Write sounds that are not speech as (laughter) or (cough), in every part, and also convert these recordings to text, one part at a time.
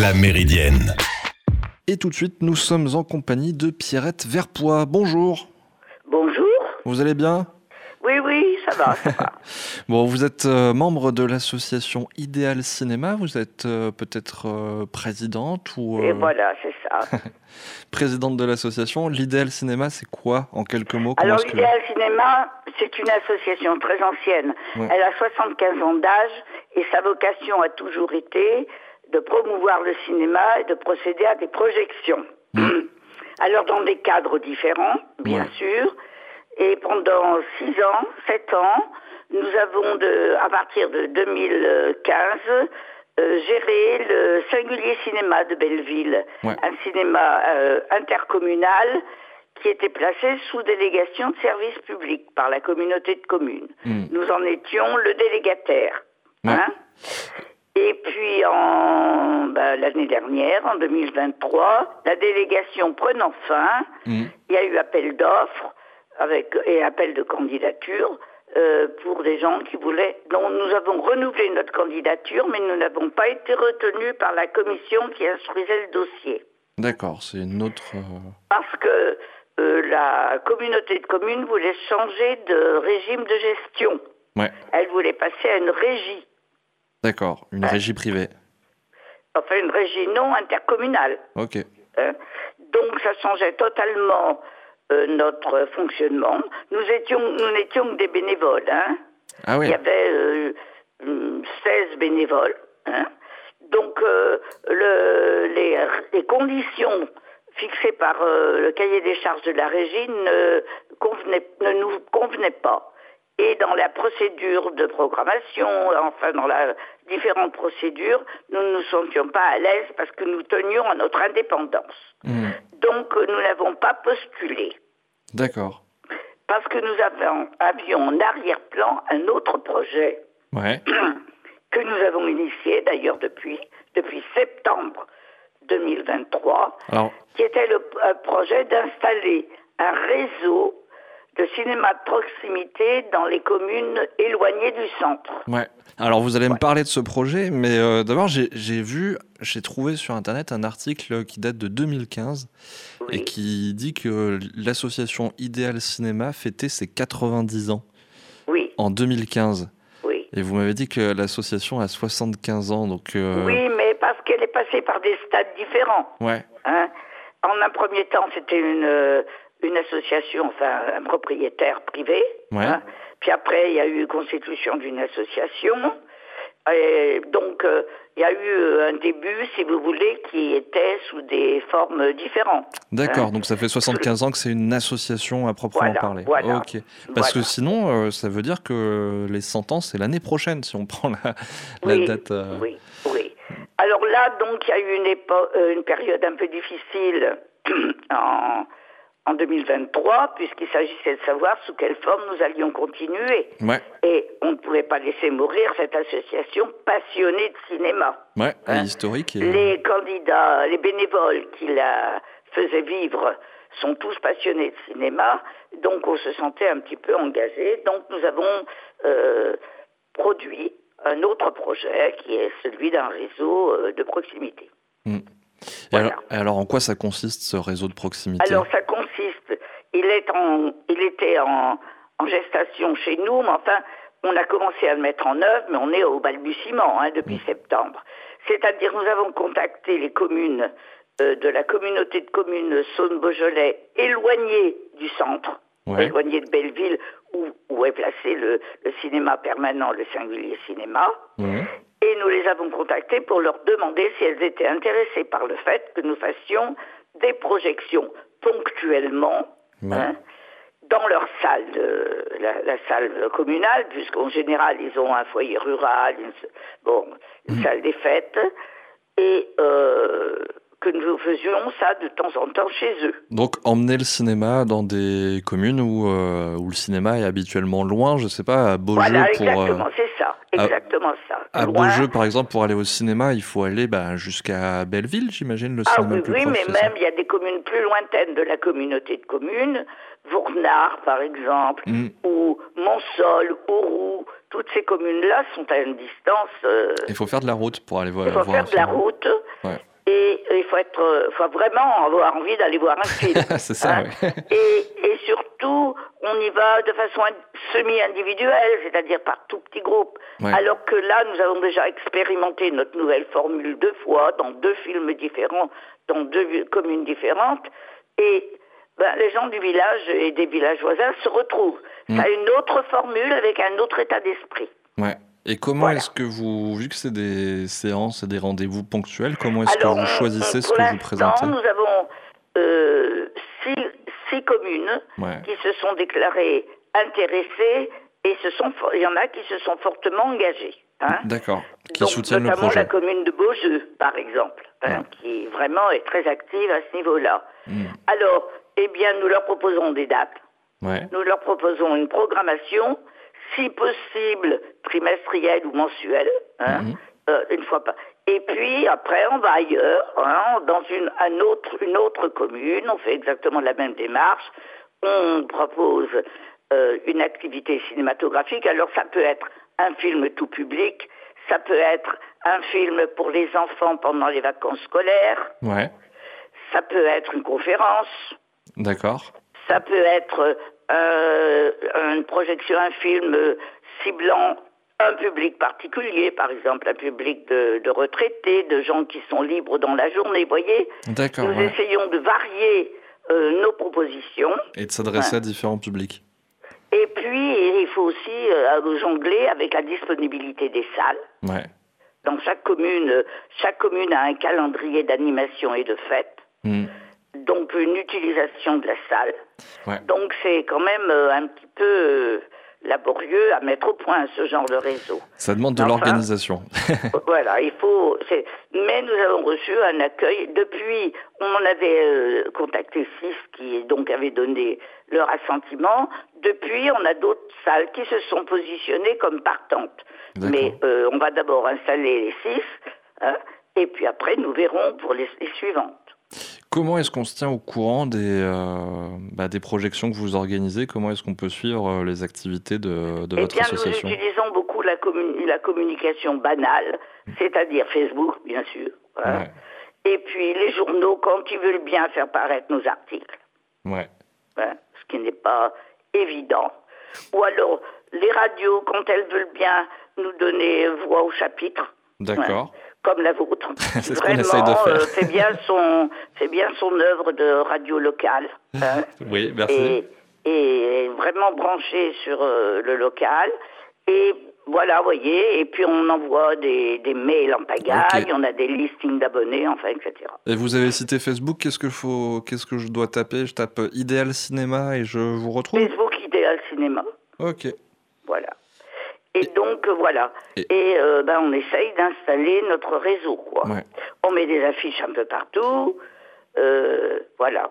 La Méridienne. Et tout de suite, nous sommes en compagnie de Pierrette Verpoix. Bonjour. Bonjour. Vous allez bien? Oui, oui, ça va, ça va. (laughs) Bon, vous êtes euh, membre de l'association Idéal Cinéma. Vous êtes euh, peut-être euh, présidente ou Et voilà, c'est ça. (laughs) présidente de l'association. L'Idéal Cinéma, c'est quoi en quelques mots? Alors, que- l'Idéal Cinéma, c'est une association très ancienne. Ouais. Elle a 75 ans d'âge et sa vocation a toujours été de promouvoir le cinéma et de procéder à des projections. Alors, dans des cadres différents, bien Ouais. sûr. Et pendant 6 ans, 7 ans, nous avons, de, à partir de 2015, euh, géré le singulier cinéma de Belleville, Ouais. un cinéma euh, intercommunal qui était placé sous délégation de service public par la communauté de communes. Hmm. Nous en étions le délégataire. Ouais. hein? Et puis en ben, l'année dernière, en 2023, la délégation prenant fin, Hmm. il y a eu appel d'offres avec et appel de candidature euh, pour des gens qui voulaient. Donc nous avons renouvelé notre candidature, mais nous n'avons pas été retenus par la commission qui instruisait le dossier D'accord, c'est une autre. euh, parce que euh, la communauté de communes voulait changer de régime de gestion. Ouais, Elle voulait passer à une régie, d'accord, une régie privée. enfin une régie non intercommunale. Ok. hein. Donc ça changeait totalement euh, notre fonctionnement. Nous étions, nous n'étions que des bénévoles. Hein. Ah Il oui. y avait euh, hum, 16 bénévoles. hein. Donc, euh, le- les, les conditions fixées par euh, le cahier des charges de la régie ne, convenaient- ne nous convenaient pas. Et dans la procédure de programmation, enfin dans la différentes procédures, nous ne nous sentions pas à l'aise parce que nous tenions à notre indépendance. Hmm. Donc, nous n'avons pas postulé D'accord. parce que nous avions, avions en arrière-plan un autre projet Ouais. (clears throat) que nous avons initié d'ailleurs depuis, depuis septembre 2023, Alors, qui était le projet d'installer un réseau de cinéma de proximité dans les communes éloignées du centre. Ouais. Alors vous allez me parler de ce projet, mais euh, d'abord j'ai vu, j'ai trouvé sur internet un article qui date de 2015 et qui dit que l'association Idéal Cinéma fêtait ses 90 ans Oui, en 2015. oui. Et vous m'avez dit que l'association a 75 ans, donc euh, Oui, mais parce qu'elle est passée par des stades différents. ouais, Hein. En un premier temps, c'était une, euh, une association, enfin un propriétaire privé. Ouais. hein. Puis après, il y a eu constitution d'une association. Et donc, euh, il y a eu euh, un début, si vous voulez, qui était sous des formes différentes. d'accord. Hein. Donc ça fait 75 ans que c'est une association à proprement Voilà, parler. voilà, ok. Parce que sinon, euh, ça veut dire que les 100 ans c'est l'année prochaine si on (laughs) prend la, la Oui, date. euh, Oui, oui. Alors là, donc, il y a eu une, épo- une période un peu difficile (clears throat) en, en 2023, puisqu'il s'agissait de savoir sous quelle forme nous allions continuer. Ouais, Et on ne pouvait pas laisser mourir cette association passionnée de cinéma. ouais, Hein. historique. Et... Les candidats, les bénévoles qui la faisaient vivre sont tous passionnés de cinéma, donc on se sentait un petit peu engagé. Donc nous avons euh, produit un autre projet qui est celui d'un réseau euh, de proximité. Et Voilà. alors, et alors, en quoi ça consiste ce réseau de proximité? Alors ça consiste, il, est en, il était en, en gestation chez nous, mais enfin, on a commencé à le mettre en œuvre, mais on est au balbutiement hein, depuis septembre. C'est-à-dire, nous avons contacté les communes euh, de la communauté de communes Saône-Beaujolais éloignées du centre, Ouais. éloignées de Belleville, où, où est placé le, le cinéma permanent, le singulier cinéma. Et nous les avons contactées pour leur demander si elles étaient intéressées par le fait que nous fassions des projections ponctuellement Hein, dans leur salle, de- la, la salle communale, puisqu'en général ils ont un foyer rural, une, bon, une salle des fêtes, et euh, que nous faisions ça de temps en temps chez eux. Donc emmener le cinéma dans des communes où, euh, où le cinéma est habituellement loin, je sais pas, à Beaujeu Voilà, pour... euh, c'est ça, exactement ça. à Loin. Beaujeu, par exemple, pour aller au cinéma, il faut aller bah, jusqu'à Belleville, j'imagine, le Ah cinéma oui, plus oui, proche. mais même il y a des communes plus lointaines de la communauté de communes, Vournard par exemple, Mm. ou Montsol, Auroux, toutes ces communes-là sont à une distance. euh, Il faut faire de la route pour aller voir. il faut voir faire de la route Et il faut être, faut vraiment avoir envie d'aller voir un film. (laughs) c'est ça. Hein. Oui. (laughs) et, et, surtout, on y va de façon semi-individuelle, c'est-à-dire par tout petit groupe. Alors que là, nous avons déjà expérimenté notre nouvelle formule deux fois, dans deux films différents, dans deux communes différentes. Et ben, les gens du village et des villages voisins se retrouvent. Mm. Ça a une autre formule avec un autre état d'esprit. Ouais. Et comment est-ce que vous, vu que c'est des séances et des rendez-vous ponctuels, comment est-ce que vous choisissez ce que vous présentez Nous avons euh, six, communes qui se sont déclarées intéressées et ce sont, il y en a qui se sont fortement engagées. Hein. D'accord. Qui soutiennent le projet. Notamment la commune de Beaujeu, par exemple, hein, qui vraiment est très active à ce niveau-là. Hmm. Alors, eh bien, nous leur proposons des dates. Nous leur proposons une programmation, si possible trimestrielle ou mensuelle, hein, mhm. euh, une fois pas. Et puis après, on va ailleurs, hein, dans une, un autre, une autre commune, on fait exactement la même démarche. On propose euh, une activité cinématographique. Alors ça peut être un film tout public, ça peut être un film pour les enfants pendant les vacances scolaires. Ouais. Ça peut être une conférence. D'accord. Ça peut être euh, une projection, un film ciblant un public particulier, par exemple un public de, retraités, de gens qui sont libres dans la journée, vous voyez Nous essayons de varier euh, nos propositions. Et de s'adresser à différents publics. Et puis, il faut aussi euh, jongler avec la disponibilité des salles. Ouais. Dans chaque commune, chaque commune a un calendrier d'animation et de fêtes. Hmm donc une utilisation de la salle. Donc c'est quand même euh, un petit peu euh, laborieux à mettre au point ce genre de réseau. Ça demande de l'organisation. (laughs) voilà, il faut. Mais nous avons reçu un accueil depuis. On avait euh, contacté six qui donc avaient donné leur assentiment. Depuis, on a d'autres salles qui se sont positionnées comme partantes. Mais on va d'abord installer les six, hein, et puis après nous verrons pour les suivantes. Comment est-ce qu'on se tient au courant des, euh, bah, des projections que vous organisez? Comment est-ce qu'on peut suivre euh, les activités de, de eh votre bien, association? Nous utilisons beaucoup la, la communication banale, c'est-à-dire Facebook, bien sûr. Hein. Et puis les journaux, quand ils veulent bien faire paraître nos articles. Ouais. Hein, ce qui n'est pas évident. Ou alors les radios, quand elles veulent bien nous donner voix au chapitre. D'accord comme la vôtre. (laughs) c'est ce qu'on essaye de faire. Euh, fait bien son, fait bien son œuvre de radio locale. Hein. (laughs) oui, merci. Et, vraiment branché sur euh, le local. Et voilà, vous voyez, et puis on envoie des, des mails en pagaille, on a des listings d'abonnés, enfin, etc. Et vous avez cité Facebook, qu'est-ce que, faut, qu'est-ce que je dois taper? Je tape Idéal Cinéma et je vous retrouve? Facebook Idéal Cinéma. Ok. Voilà. Et donc euh, voilà. Et, euh, ben, on essaye d'installer notre réseau. Quoi. On met des affiches un peu partout. Euh, voilà.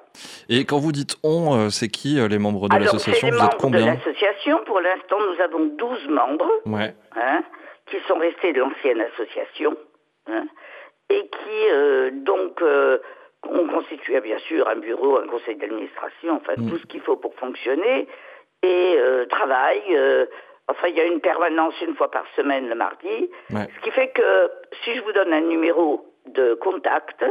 Et quand vous dites on, c'est qui les membres de l'association Vous êtes combien de l'association, pour l'instant, nous avons 12 membres ouais. hein, qui sont restés de l'ancienne association hein, et qui, donc, ont constitué bien sûr un bureau, un conseil d'administration, enfin mm. tout ce qu'il faut pour fonctionner et travaillent Enfin, il y a une permanence une fois par semaine le mardi. Ce qui fait que si je vous donne un numéro de contact,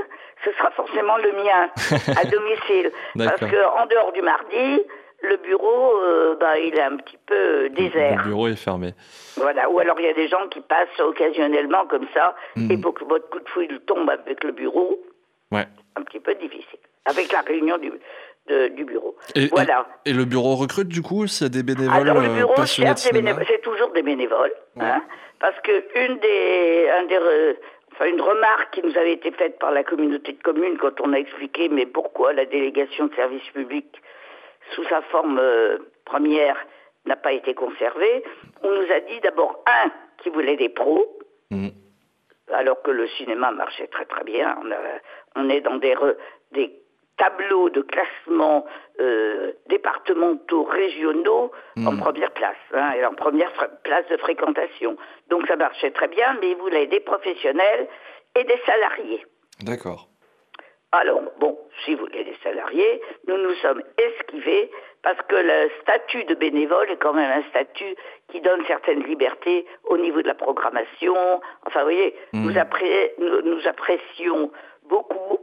ce sera forcément le mien à (laughs) domicile. Parce qu'en dehors du mardi, le bureau, euh, bah, il est un petit peu désert. Le bureau est fermé. Voilà. Ou alors il y a des gens qui passent occasionnellement comme ça, hmm. et pour que votre coup de fouille tombe avec le bureau, ouais. un petit peu difficile. Avec la réunion du, du bureau. Et, voilà. Et, le bureau recrute du coup a des bénévoles Alors le bureau c'est toujours des bénévoles, hein, parce que une des, un des enfin une remarque qui nous avait été faite par la communauté de communes quand on a expliqué mais pourquoi la délégation de service public sous sa forme euh, première n'a pas été conservée, on nous a dit d'abord un qui voulait des pros. Mmh. Alors que le cinéma marchait très très bien, on, on est dans des, des tableaux de classement euh, départementaux, régionaux en hmm. première place, hein, et en première place de fréquentation. Donc ça marchait très bien, mais ils voulaient des professionnels et des salariés. D'accord. Alors, bon, si vous voulez des salariés, nous nous sommes esquivés parce que le statut de bénévole est quand même un statut qui donne certaines libertés au niveau de la programmation. Enfin, vous voyez, nous, nous, nous, apprécions beaucoup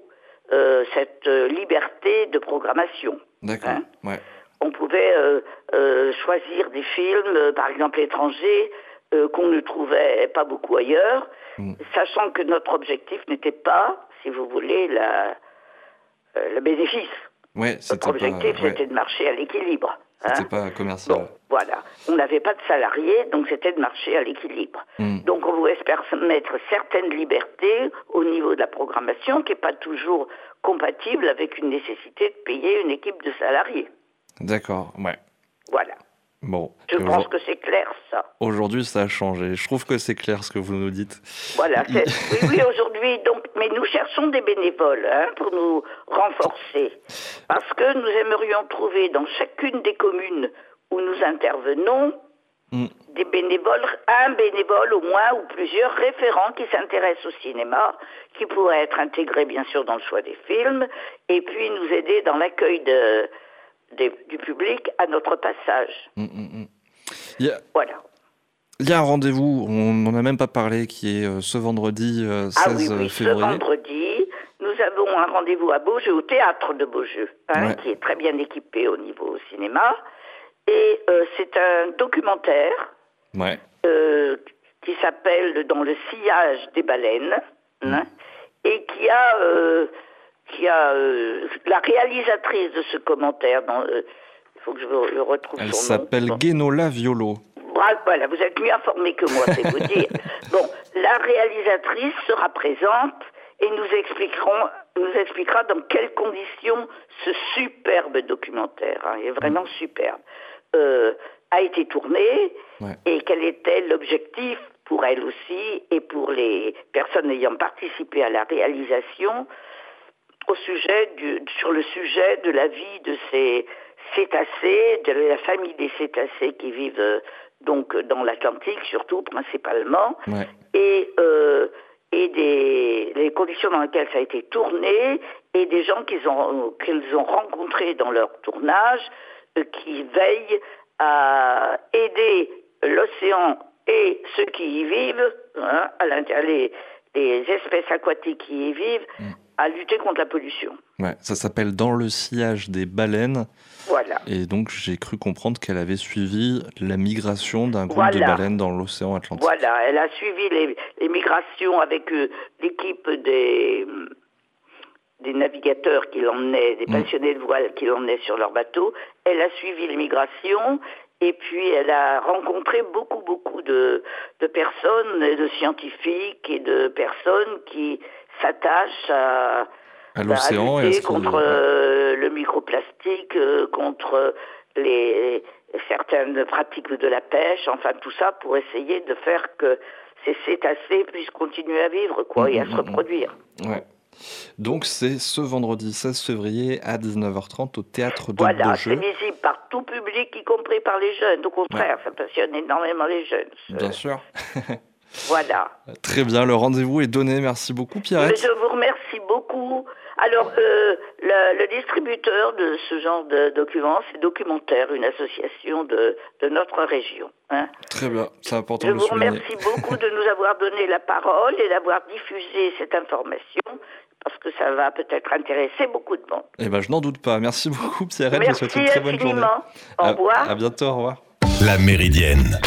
euh, cette euh, liberté de programmation. D'accord. Hein. ouais. On pouvait euh, choisir des films, par exemple étrangers, qu'on ne trouvait pas beaucoup ailleurs, mm. sachant que notre objectif n'était pas, si vous voulez, la, le bénéfice. Ouais, Notre objectif, c'était de marcher à l'équilibre. C'était hein. pas commercial. voilà. On n'avait pas de salariés, donc c'était de marcher à l'équilibre. Hmm. Donc on voulait permettre certaines libertés au niveau de la programmation qui n'est pas toujours compatible avec une nécessité de payer une équipe de salariés. D'accord, ouais. Voilà. Bon. Je pense que c'est clair, ça. Aujourd'hui, ça a changé. Je trouve que c'est clair ce que vous nous dites. Voilà. oui, oui, aujourd'hui, donc, mais nous cherchons des bénévoles hein, pour nous renforcer. Parce que nous aimerions trouver dans chacune des communes où nous intervenons mm. des bénévoles, un bénévole au moins ou plusieurs référents qui s'intéressent au cinéma, qui pourraient être intégrés bien sûr dans le choix des films, et puis nous aider dans l'accueil de du public à notre passage. Mm, mm, a... Voilà. Il y a un rendez-vous, on n'en a même pas parlé, qui est euh, ce vendredi 16 euh, ah oui, oui, février. Ce vendredi, nous avons un rendez-vous à Beaujeu, au théâtre de Beaujeu, hein, qui est très bien équipé au niveau cinéma. Et euh, c'est un documentaire ouais. qui s'appelle Dans le sillage des baleines, hein, et qui a qui a euh, la réalisatrice de ce commentaire. Il euh, faut que je le retrouve. Elle s'appelle Guénola Violo. Voilà, vous êtes mieux informé que moi, c'est vous dire. (laughs) Bon, la réalisatrice sera présente et nous expliquerons, nous expliquera dans quelles conditions ce superbe documentaire, hein, est vraiment superbe, euh, a été tourné et quel était l'objectif pour elle aussi et pour les personnes ayant participé à la réalisation au sujet du, sur le sujet de la vie de ces cétacés, de la famille des cétacés qui vivent euh, donc dans l'Atlantique surtout principalement, et euh, et des les conditions dans lesquelles ça a été tourné et des gens qu'ils ont qu'ils ont rencontrés dans leur tournage qui veillent à aider l'océan et ceux qui y vivent, hein, à l'intérieur les, les espèces aquatiques qui y vivent, mm à lutter contre la pollution. Ouais, ça s'appelle Dans le sillage des baleines. Voilà. Et donc j'ai cru comprendre qu'elle avait suivi la migration d'un groupe de baleines dans l'océan Atlantique. Voilà, elle a suivi les, migrations avec euh, l'équipe des, des navigateurs qui l'emmenaient, des mm. passionnés de voile qui l'emmenaient sur leur bateau. Elle a suivi les migrations et puis elle a rencontré beaucoup, beaucoup de, de personnes, de scientifiques et de personnes qui s'attache à, l'océan lutter contre euh, le microplastique, euh, contre les certaines pratiques de la pêche, enfin tout ça pour essayer de faire que ces cétacés puissent continuer à vivre quoi, et à se mm, mm, mm. reproduire. Ouais. Donc c'est ce vendredi 16 février à 19h30 au théâtre de Voilà, c'est visible par tout public, y compris par les jeunes. Au contraire, ça passionne énormément les jeunes. Bien sûr. (laughs) Voilà. Très bien, le rendez-vous est donné. Merci beaucoup, Pierrette. je vous remercie beaucoup. Alors, euh, le, distributeur de ce genre de documents, c'est Documentaire, une association de, notre région. Hein. Très bien, c'est important je de Je vous remercie beaucoup de nous avoir donné la parole et d'avoir diffusé cette information parce que ça va peut-être intéresser beaucoup de monde. Eh ben, je n'en doute pas. Merci beaucoup, Pierrette. je vous souhaite une très bonne journée. Au revoir. à bientôt, au revoir. La Méridienne